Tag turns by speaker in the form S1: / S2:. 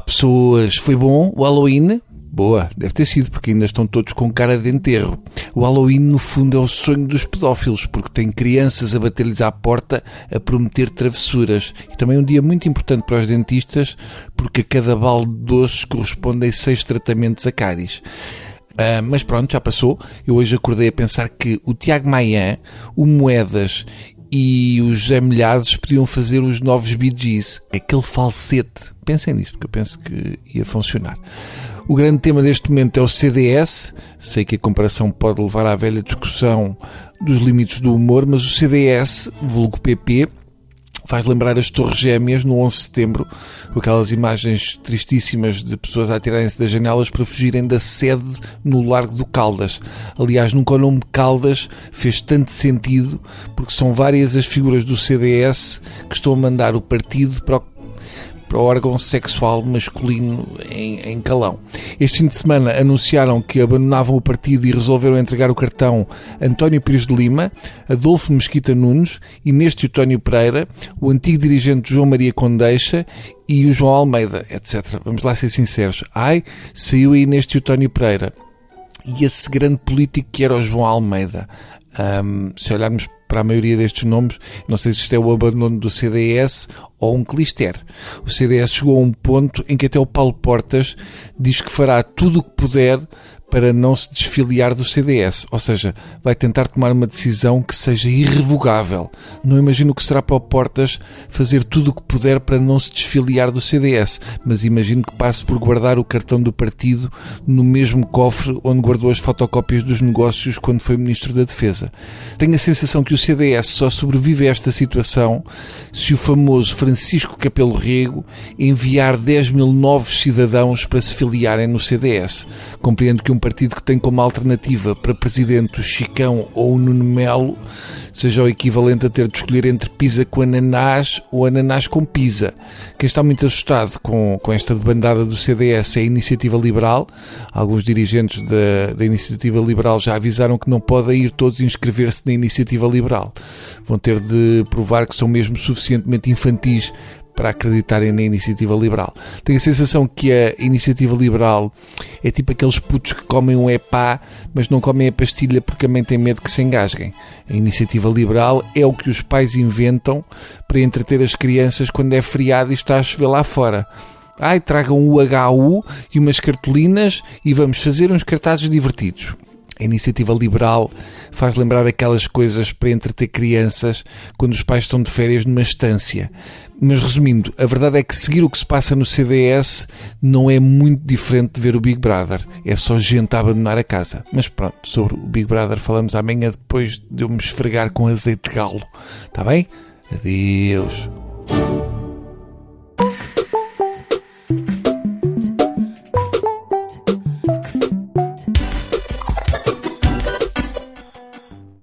S1: pessoas, foi bom o Halloween? Boa, deve ter sido, porque ainda estão todos com cara de enterro. O Halloween, no fundo, é o sonho dos pedófilos, porque tem crianças a bater-lhes à porta a prometer travessuras. E também um dia muito importante para os dentistas, porque a cada balde de doces correspondem seis tratamentos a cáries. Uh, mas pronto, já passou. Eu hoje acordei a pensar que o Tiago Maia, o Moedas e os José podiam fazer os novos Bee Gees. Aquele falsete. Pensem nisso, porque eu penso que ia funcionar. O grande tema deste momento é o CDS. Sei que a comparação pode levar à velha discussão dos limites do humor, mas o CDS, vulgo PP, faz lembrar as Torres Gêmeas no 11 de setembro, com aquelas imagens tristíssimas de pessoas a atirarem-se das janelas para fugirem da sede no Largo do Caldas. Aliás, nunca o nome Caldas fez tanto sentido, porque são várias as figuras do CDS que estão a mandar o partido para o para o órgão sexual masculino em, em Calão. Este fim de semana anunciaram que abandonavam o partido e resolveram entregar o cartão António Pires de Lima, Adolfo Mesquita Nunes, Inês Teotónio Pereira, o antigo dirigente João Maria Condeixa e o João Almeida, etc. Vamos lá ser sinceros. Ai, saiu a Inês Teotónio Pereira. E esse grande político que era o João Almeida. Um, se olharmos para a maioria destes nomes, não sei se isto é o abandono do CDS ou um clister. O CDS chegou a um ponto em que até o Paulo Portas diz que fará tudo o que puder para não se desfiliar do CDS, ou seja, vai tentar tomar uma decisão que seja irrevogável. Não imagino que será para o Portas fazer tudo o que puder para não se desfiliar do CDS, mas imagino que passe por guardar o cartão do partido no mesmo cofre onde guardou as fotocópias dos negócios quando foi Ministro da Defesa. Tenho a sensação que o CDS só sobrevive a esta situação se o famoso Francisco Capelo Rego enviar 10 mil novos cidadãos para se filiarem no CDS. Compreendo que um partido que tem como alternativa para presidente o Chicão ou o Nuno Melo seja o equivalente a ter de escolher entre pizza com ananás ou ananás com pizza. Quem está muito assustado com, com esta debandada do CDS é a Iniciativa Liberal. Alguns dirigentes da, da Iniciativa Liberal já avisaram que não podem ir todos inscrever-se na Iniciativa Liberal. Vão ter de provar que são mesmo suficientemente infantis para acreditarem na iniciativa liberal. Tenho a sensação que a iniciativa liberal é tipo aqueles putos que comem um epá, mas não comem a pastilha porque também têm medo que se engasguem. A iniciativa liberal é o que os pais inventam para entreter as crianças quando é feriado e está a chover lá fora. Ai, tragam o HU e umas cartolinas e vamos fazer uns cartazes divertidos. A iniciativa liberal faz lembrar aquelas coisas para entreter crianças quando os pais estão de férias numa estância. Mas resumindo, a verdade é que seguir o que se passa no CDS não é muito diferente de ver o Big Brother. É só gente a abandonar a casa. Mas pronto, sobre o Big Brother falamos amanhã depois de eu me esfregar com azeite de galo. Está bem? Adeus.